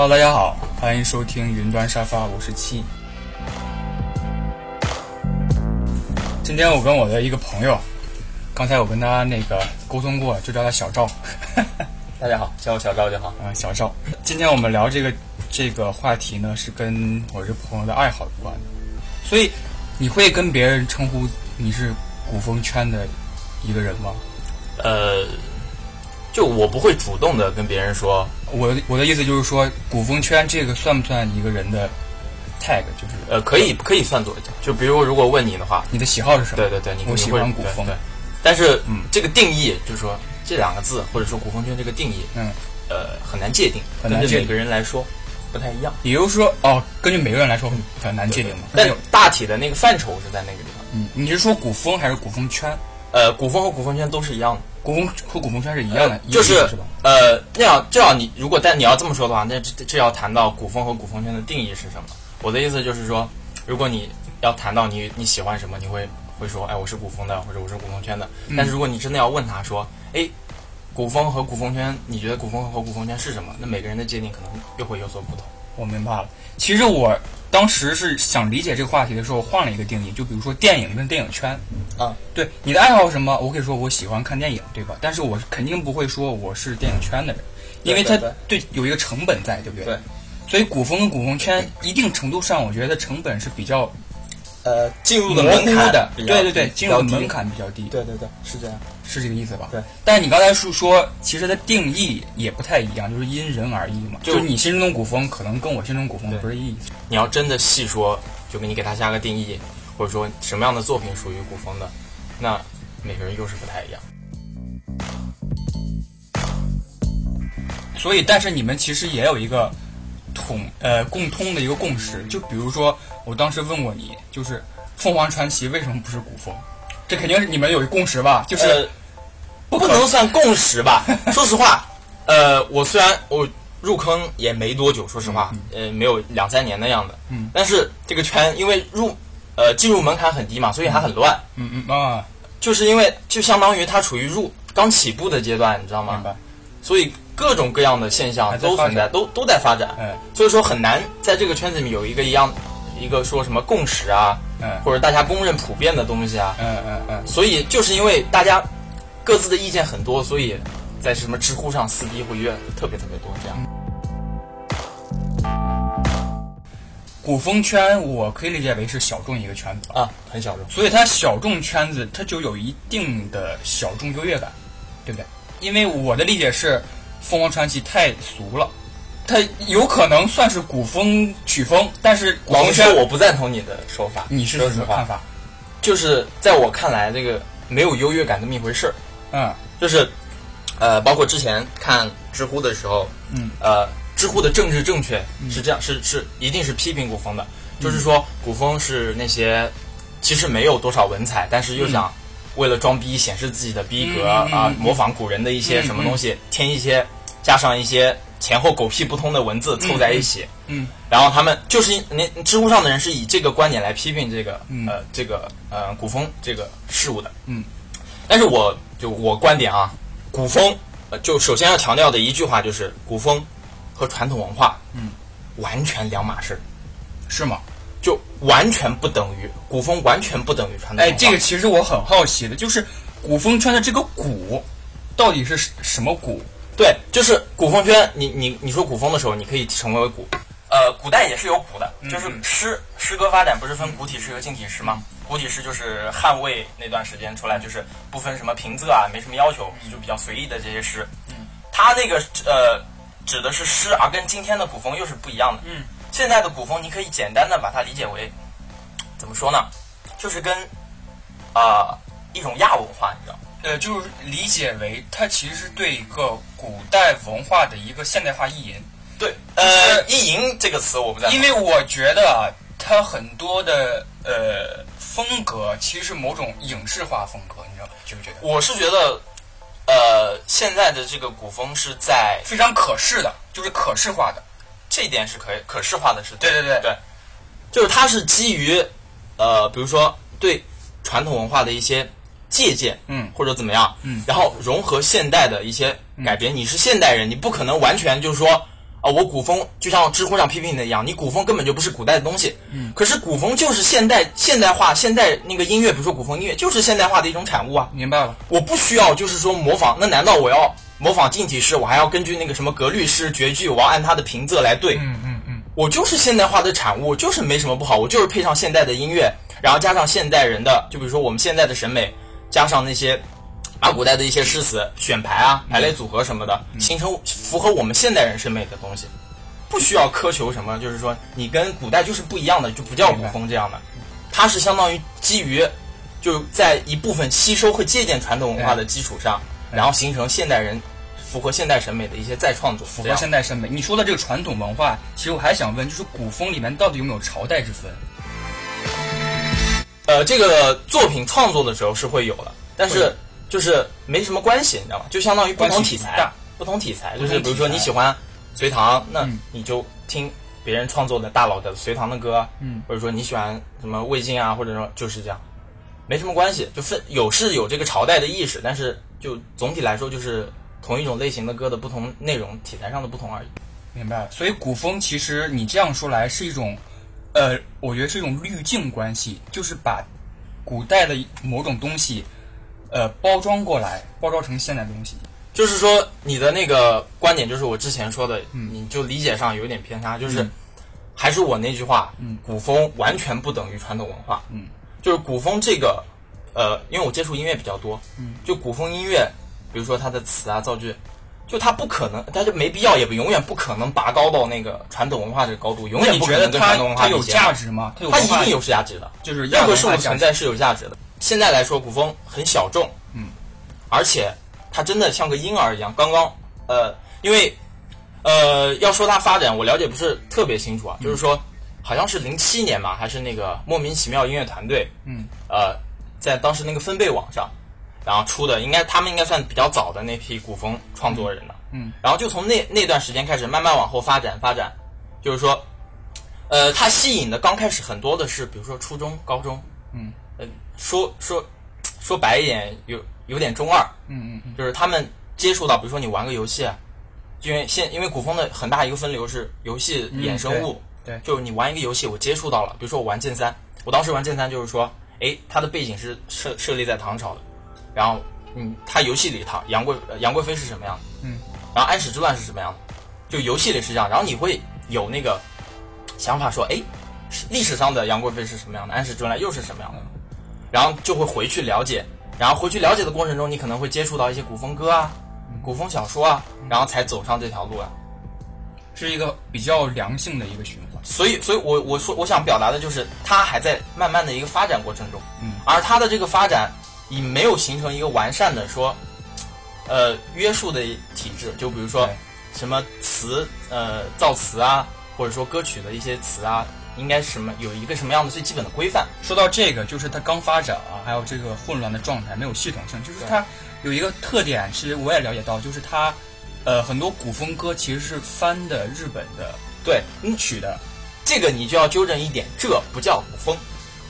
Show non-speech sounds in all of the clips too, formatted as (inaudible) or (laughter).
Hello，大家好，欢迎收听云端沙发，我是七。今天我跟我的一个朋友，刚才我跟他那个沟通过，就叫他小赵。(laughs) 大家好，叫我小赵就好。嗯，小赵。今天我们聊这个这个话题呢，是跟我这朋友的爱好有关的。所以，你会跟别人称呼你是古风圈的一个人吗？呃，就我不会主动的跟别人说。我我的意思就是说，古风圈这个算不算一个人的 tag？就是呃，可以可以算作。就比如如果问你的话，你的喜好是什么？对对对，你我喜欢古风。对，但是嗯，这个定义就是说这两个字，或者说古风圈这个定义，嗯，呃，很难界定，很难界定。每个人来说不太一样。也就是说，哦，根据每个人来说很难界定嘛。但大体的那个范畴是在那个地方。嗯，你是说古风还是古风圈？呃，古风和古风圈都是一样的。古风和古风圈是一样的，就是是？呃，那样这样你如果但你要这么说的话，那这这要谈到古风和古风圈的定义是什么？我的意思就是说，如果你要谈到你你喜欢什么，你会会说，哎，我是古风的，或者我是古风圈的。但是如果你真的要问他说，哎，古风和古风圈，你觉得古风和古风圈是什么？那每个人的界定可能又会有所不同。我明白了。其实我当时是想理解这个话题的时候，换了一个定义，就比如说电影跟电影圈。啊，对，你的爱好是什么？我可以说我喜欢看电影，对吧？但是我肯定不会说我是电影圈的人，因为它对有一个成本在，对不对？对。所以古风跟古风圈一定程度上，我觉得成本是比较，呃，进入的门槛的，对对对，进入的门槛比较低。对对对，是这样，是这个意思吧？对。但是你刚才是说，其实它定义也不太一样，就是因人而异嘛。就是你心中古风，可能跟我心中古风不是一。你要真的细说，就给你给他加个定义，或者说什么样的作品属于古风的，那每个人又是不太一样。所以，但是你们其实也有一个。统呃共通的一个共识，就比如说我当时问过你，就是凤凰传奇为什么不是古风？这肯定是你们有一共识吧？就是不能算共识吧？(laughs) 说实话，呃，我虽然我入坑也没多久，说实话，呃，没有两三年的样子。嗯。但是这个圈因为入呃进入门槛很低嘛，所以还很乱。嗯嗯啊。就是因为就相当于它处于入刚起步的阶段，你知道吗？明白。所以。各种各样的现象都存在，都都在发展。嗯，所以说很难在这个圈子里面有一个一样，一个说什么共识啊，嗯，或者大家公认普遍的东西啊，嗯嗯嗯。所以就是因为大家各自的意见很多，所以在什么知乎上撕逼会越特别特别多这样。古风圈我可以理解为是小众一个圈子啊，很小众，所以它小众圈子它就有一定的小众优越感，对不对？因为我的理解是。凤凰传奇太俗了，它有可能算是古风曲风，但是古风圈我不赞同你的说法。你是什么看法？就是在我看来，这个没有优越感这么一回事儿。嗯，就是呃，包括之前看知乎的时候，嗯，呃，知乎的政治正确是这样，是是一定是批评古风的，就是说古风是那些其实没有多少文采，但是又想。为了装逼显示自己的逼格啊，模仿古人的一些什么东西，添一些，加上一些前后狗屁不通的文字凑在一起，嗯，然后他们就是那知乎上的人是以这个观点来批评这个呃这个呃古风这个事物的，嗯，但是我就我观点啊，古风就首先要强调的一句话就是古风和传统文化嗯。完全两码事，是吗？就完全不等于古风，完全不等于传统。哎，这个其实我很好奇的，就是古风圈的这个“古”到底是什么“古”？对，就是古风圈。你你你说古风的时候，你可以称为古。呃，古代也是有古的，就是诗诗歌发展不是分古体诗和近体诗吗？古体诗就是汉魏那段时间出来，就是不分什么平仄啊，没什么要求，就比较随意的这些诗。嗯，它那个呃指的是诗，而跟今天的古风又是不一样的。嗯。现在的古风，你可以简单的把它理解为，怎么说呢？就是跟啊一种亚文化，你知道？呃，就是理解为它其实是对一个古代文化的一个现代化意淫。对，呃，意淫这个词我不在，因为我觉得啊，它很多的呃风格其实是某种影视化风格，你知道吗？觉不觉得？我是觉得，呃，现在的这个古风是在非常可视的，就是可视化的。这一点是可以可视化的，是对对对对，就是它是基于呃，比如说对传统文化的一些借鉴，嗯，或者怎么样，嗯，然后融合现代的一些改编。你是现代人，你不可能完全就是说啊，我古风就像知乎上批评的一样，你古风根本就不是古代的东西。嗯，可是古风就是现代现代化现代那个音乐，比如说古风音乐就是现代化的一种产物啊。明白了，我不需要就是说模仿，那难道我要模仿近体诗，我还要根据那个什么格律诗、绝句，我要按它的平仄来对？嗯嗯嗯，我就是现代化的产物，就是没什么不好，我就是配上现代的音乐，然后加上现代人的，就比如说我们现在的审美，加上那些把古代的一些诗词选排啊、排列组合什么的，形成符合我们现代人审美的东西，不需要苛求什么，就是说你跟古代就是不一样的，就不叫古风这样的，它是相当于基于就在一部分吸收和借鉴传统文化的基础上，然后形成现代人符合现代审美的一些再创作，符合现代审美。你说的这个传统文化，其实我还想问，就是古风里面到底有没有朝代之分？呃，这个作品创作的时候是会有的，但是就是没什么关系，你知道吗？就相当于不同题材不同题材，就是比如说你喜欢隋唐，那嗯你就听别人创作的大佬的隋唐的歌，嗯，或者说你喜欢什么魏晋啊，或者说就是这样，没什么关系，就分有是有这个朝代的意识，但是就总体来说就是同一种类型的歌的不同内容、题材上的不同而已。明白了。所以古风其实你这样说来是一种，呃，我觉得是一种滤镜关系，就是把古代的某种东西，呃，包装过来，包装成现代东西。就是说，你的那个观点，就是我之前说的，你就理解上有点偏差。就是，还是我那句话，嗯古风完全不等于传统文化。嗯，就是古风这个，呃，因为我接触音乐比较多，嗯，就古风音乐，比如说它的词啊、造句，就它不可能，它就没必要，也不永远不可能拔高到那个传统文化这个高度，永远不可能跟传统文化它有价值吗？它一定有价值的。就是任何事物存在是有价值的。现在来说，古风很小众，嗯，而且它真的像个婴儿一样。刚刚，呃，因为，呃，要说它发展，我了解不是特别清楚啊，就是说，好像是零七年吧，还是那个莫名其妙音乐团队，嗯，呃，在当时那个分贝网上，然后出的，应该他们应该算比较早的那批古风创作人了，嗯，然后就从那那段时间开始，慢慢往后发展发展，就是说，呃，它吸引的刚开始很多的是，比如说初中、高中，嗯，呃，说说说白一点，有有点中二，嗯嗯嗯，就是他们接触到，比如说你玩个游戏啊，因为现因为古风的很大一个分流是游戏衍生物，嗯对。对就是你玩一个游戏，我接触到了，比如说我玩剑三，我当时玩剑三就是说，哎，它的背景是设设立在唐朝的，然后嗯，它游戏里唐杨贵呃杨贵妃是什么样的，嗯，然后安史之乱是什么样的，就游戏里是这样，然后你会有那个想法说，哎，历史上的杨贵妃是什么样的，安史之乱又是什么样的，然后就会回去了解，然后回去了解的过程中，你可能会接触到一些古风歌啊、古风小说啊，然后才走上这条路啊。是一个比较良性的一个循环。所以，所以我我说我想表达的就是，它还在慢慢的一个发展过程中，嗯，而它的这个发展已没有形成一个完善的说，呃，约束的体制。就比如说什么词，呃，造词啊，或者说歌曲的一些词啊，应该什么有一个什么样的最基本的规范。说到这个，就是它刚发展啊，还有这个混乱的状态，没有系统性。就是它有一个特点，其实我也了解到，就是它，呃，很多古风歌其实是翻的日本的对，曲的，这个你就要纠正一点，这不叫古风。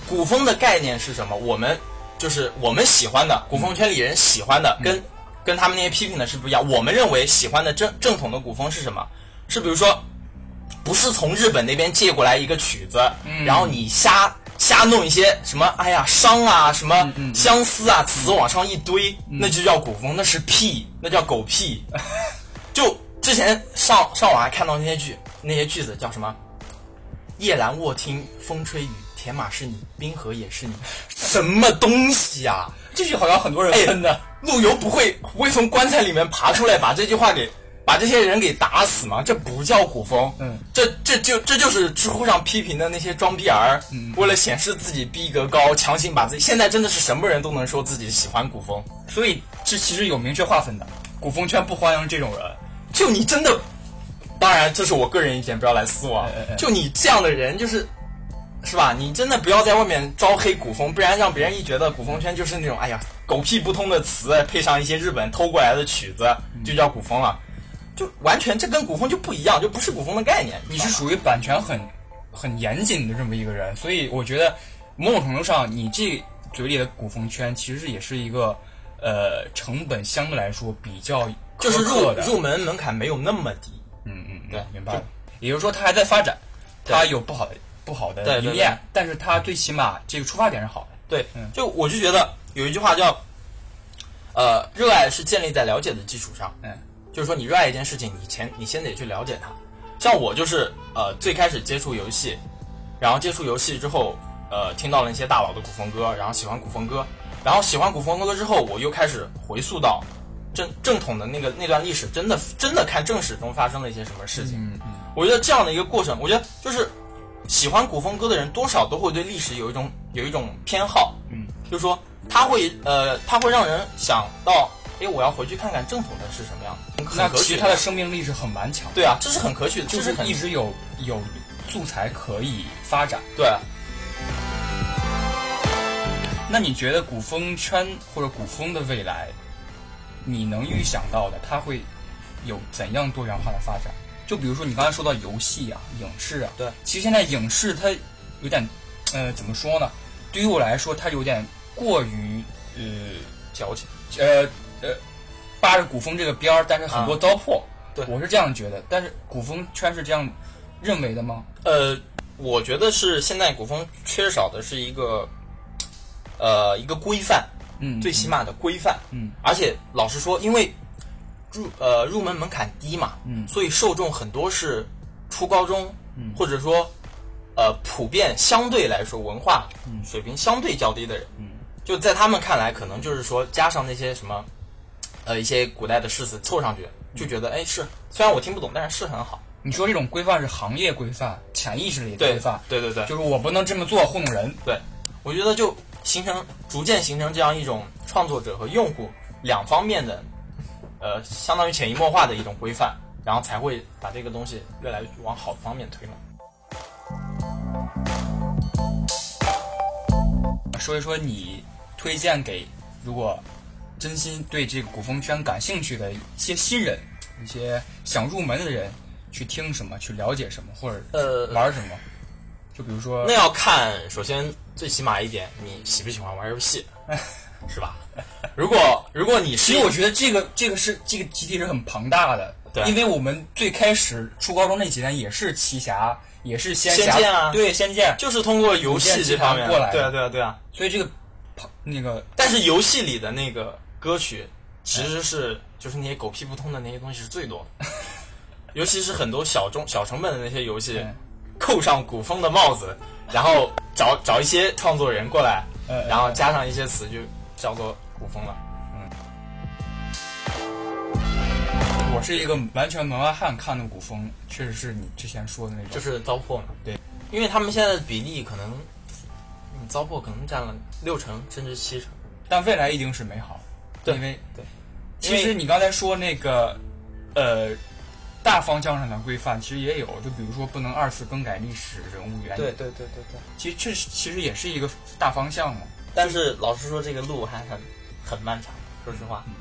古风的概念是什么？我们就是我们喜欢的，古风圈里人喜欢的，跟跟他们那些批评的是不一样。我们认为喜欢的正正统的古风是什么？是比如说，不是从日本那边借过来一个曲子，然后你瞎瞎弄一些什么，哎呀伤啊，什么相思啊，词往上一堆，那就叫古风，那是屁，那叫狗屁。(laughs) 就之前上上网还看到那些句那些句子叫什么？夜阑卧听风吹雨，铁马是你，冰河也是你，什么东西啊、这句好像很多人哎喷的。陆游不会不会从棺材里面爬出来把这句话给 (laughs) 把这些人给打死吗？这不叫古风，嗯，这这就这就是知乎上批评的那些装逼儿，嗯为了显示自己逼格高，强行把自己现在真的是什么人都能说自己喜欢古风，所以这其实有明确划分的，古风圈不欢迎这种人。就你真的，当然这是我个人意见，不要来撕我。就你这样的人，就是是吧？你真的不要在外面招黑古风，不然让别人一觉得古风圈就是那种哎呀狗屁不通的词，配上一些日本偷过来的曲子，就叫古风了。就完全这跟古风就不一样，就不是古风的概念。你是属于版权很很严谨的这么一个人，所以我觉得某种程度上，你这嘴里的古风圈其实也是一个呃成本相对来说比较就是入。入门门槛没有那么低。嗯嗯嗯，对明白了。也就是说，它还在发展，对它有不好的不好的对对一面，但是它最起码这个出发点是好的。对嗯，就我就觉得有一句话叫，呃，热爱是建立在了解的基础上。嗯，就是说你热爱一件事情，你前你先得去了解它。像我就是呃最开始接触游戏，然后接触游戏之后，呃听到了一些大佬的古风歌，然后喜欢古风歌，然后喜欢古风歌之后，我又开始回溯到正正统的那个那段历史，真的真的看正史中发生了一些什么事情。嗯嗯，我觉得这样的一个过程，我觉得就是喜欢古风歌的人，多少都会对历史有一种有一种偏好，嗯，就是说他会呃，他会让人想到，哎，我要回去看看正统的是什么样的，那很可取其实它的生命力是很顽强的，对啊，这是很可取的，就是一直有有素材可以发展。对。那你觉得古风圈或者古风的未来，你能预想到的，它会有怎样多元化的发展？就比如说你刚才说到游戏啊、影视啊，对，其实现在影视它有点，呃，怎么说呢？对于我来说，它有点过于呃矫情。呃呃，扒着古风这个边儿，但是很多糟粕。对我是这样觉得。但是古风圈是这样认为的吗？呃，我觉得是现在古风缺少的是一个，呃，一个规范，嗯，最起码的规范。嗯，而且老实说，因为入呃入门门槛低嘛，嗯。所以受众很多是初高中，嗯。或者说呃普遍相对来说文化嗯。水平相对较低的人，嗯。就在他们看来，可能就是说加上那些什么呃一些古代的诗词凑上去，就觉得哎是，虽然我听不懂，但是是很好。你说这种规范是行业规范、潜意识里的规范，对对对，就是我不能这么做糊弄人。对，我觉得就形成逐渐形成这样一种创作者和用户两方面的，呃，相当于潜移默化的一种规范，然后才会把这个东西越来越往好的方面推嘛。说一说你推荐给如果真心对这个古风圈感兴趣的一些新人、一些想入门的人，去听什么，去了解什么，或者呃，玩什么。就比如说那，要看，首先最起码一点，你喜不喜欢玩游戏，(laughs) 是吧？如果如果你是其实我觉得这个这个是这个集体是很庞大的，对因为我们最开始初高中那几年也是奇侠，也是仙侠，仙剑啊对仙剑，就是通过游戏这方面过来对啊对啊对啊。所以这个那个但是游戏里的那个歌曲，其实是就是那些狗屁不通的那些东西是最多的，(laughs) 尤其是很多小众小成本的那些游戏嗯，扣上古风的帽子，然后找找一些创作人过来，呃，然后加上一些词，就叫做古风了。我是一个完全门外汉，看的古风确实是你之前说的那种，就是糟粕嘛。对，因为他们现在的比例可能，嗯，糟粕可能占了六成甚至七成。但未来一定是美好，对因为对，其实你刚才说那个呃大方向上的规范，其实也有，就比如说不能二次更改历史人物原因，对对对对对。其实这是其实也是一个大方向嘛。但是老实说，这个路还很很漫长。说实话，嗯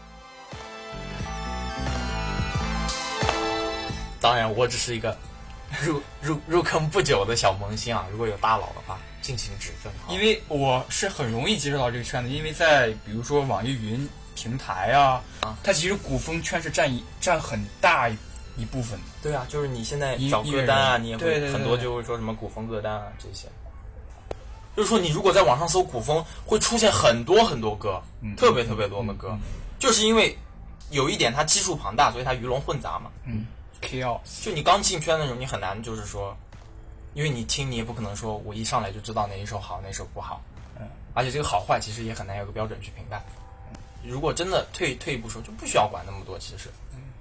当然我只是一个入入入坑不久的小萌新啊。如果有大佬的话，敬请指正啊。因为我是很容易接触到这个圈子，因为在比如说网易云平台啊，啊它其实古风圈是占一占很大一一部分。对啊，就是你现在找歌单啊，你也会很多就会说什么古风歌单啊这些。就是说，你如果在网上搜古风，会出现很多很多歌，嗯特别特别多的歌，嗯就是因为有一点它基数庞大，所以它鱼龙混杂嘛。嗯，chaos，就你刚进圈的时候，你很难就是说，因为你听你也不可能说我一上来就知道哪一首好，哪一首不好，嗯，而且这个好坏其实也很难有个标准去评判。如果真的退退一步说，就不需要管那么多。其实，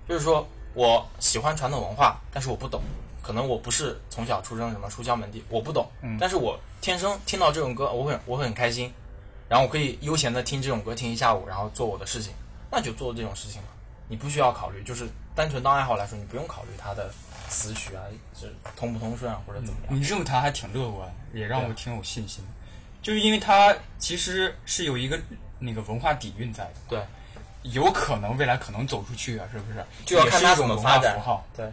就是说我喜欢传统文化，但是我不懂，可能我不是从小出生什么书香门第，我不懂，嗯但是我天生听到这种歌，我会我会很开心，然后我可以悠闲的听这种歌听一下午，然后做我的事情，那就做这种事情嘛。你不需要考虑，就是单纯当爱好来说，你不用考虑它的词曲啊，是通不通顺啊，或者怎么样。你这么谈还挺乐观，也让我挺有信心。就是因为它其实是有一个那个文化底蕴在的，对，有可能未来可能走出去啊，是不是？就要看它也是一种文化怎么发展符号。对。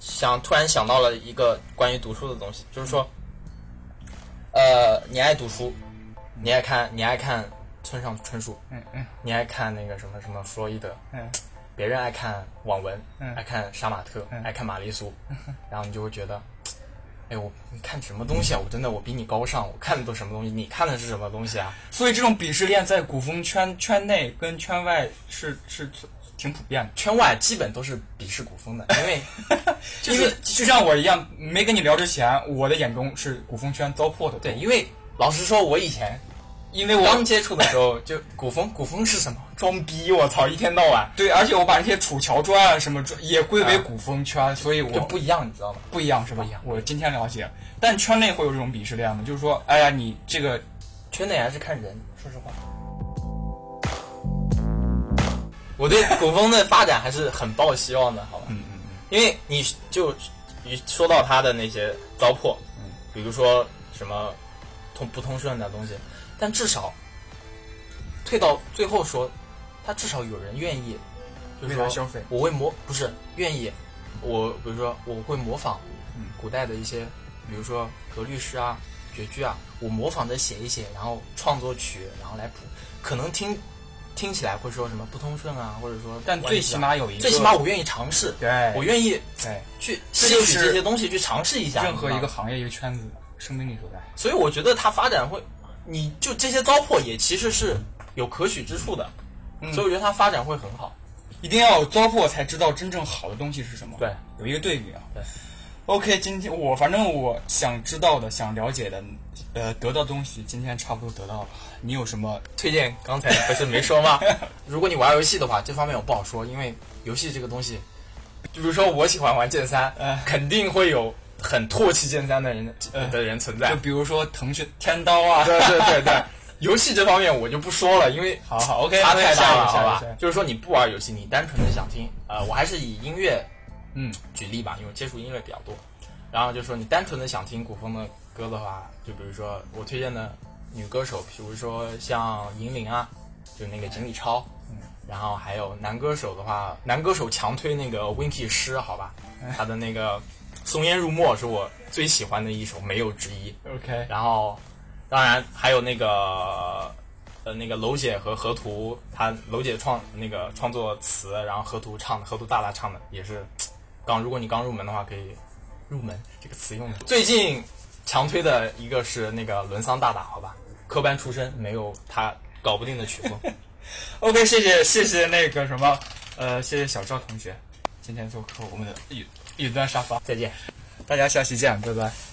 想突然想到了一个关于读书的东西，就是说，呃，你爱读书，你爱看，你爱看村上春树，嗯嗯你爱看那个什么什么弗洛伊德，嗯别人爱看网文，嗯爱看杀马特，嗯爱看玛丽苏，(laughs) 然后你就会觉得，哎，我你看什么东西啊？我真的我比你高尚，我看的都什么东西？你看的是什么东西啊？所以这种鄙视链在古风圈圈内跟圈外是是挺普遍的。圈外基本都是鄙视古风的，因为就 (laughs) 因为是就像我一样，没跟你聊之前，我的眼中是古风圈糟粕的。对，，因为老实说，我以前因为我刚接触的时候，就古风，古风是什么？装逼！我操，一天到晚对，而且我把那些楚乔传啊什么传也归为古风圈，所以我就不一样，你知道吗？不一样是吧？不一样我今天了解，但圈内会有这种鄙视链吗？就是说，哎呀，你这个圈内还是看人，说实话。我对古风的发展还是很抱希望的，好吧？嗯嗯因为你就一说到他的那些糟粕，嗯，比如说什么通不通顺的东西，但至少退到最后说，他至少有人愿意，就是说消费我会模不是愿意，我比如说我会模仿嗯古代的一些，比如说格律诗啊、绝句啊，我模仿着写一写，然后创作曲，然后来谱，可能听听起来会说什么不通顺啊，或者说但最起码有一个最起码我愿意尝试，对我愿意对，去就是吸取这些东西去尝试一下，任何一个行业一个圈子生命力所在。所以我觉得它发展会，你就这些糟粕也其实是有可取之处的，嗯所以我觉得它发展会很好。一定要有糟粕才知道真正好的东西是什么。对，有一个对比啊。对。OK，今天我反正我想知道的、想了解的，呃，得到东西，今天差不多得到了。你有什么？推荐刚才不是没说吗？(laughs) 如果你玩游戏的话，这方面我不好说，因为游戏这个东西，就比如说我喜欢玩剑三，呃肯定会有很唾弃剑三的人、呃的人存在就。比如说腾讯天刀啊。对对对对，(laughs) 游戏这方面我就不说了，因为好好，OK，差太大了，好吧？就是说你不玩游戏，你单纯的想听，呃，我还是以音乐嗯举例吧，因为接触音乐比较多。然后就说你单纯的想听古风的歌的话，就比如说我推荐的女歌手，比如说像银铃啊，就那个锦鲤超，嗯，然后还有男歌手的话，男歌手强推那个 Winky 诗，好吧，(laughs) 他的那个《松烟入墨》是我最喜欢的一首，没有之一。，OK，然后，当然还有那个呃那个楼姐和河图，他楼姐创那个创作词，然后河图唱的，河图大大唱的也是刚，如果你刚入门的话，可以入门这个词用的。最近强推的一个是那个伦桑大大，好吧，科班出身，没有他搞不定的曲风。(laughs) OK，谢谢谢谢那个什么，呃，谢谢小赵同学，今天做客我们的云端沙发，再见。大家下期见，拜拜。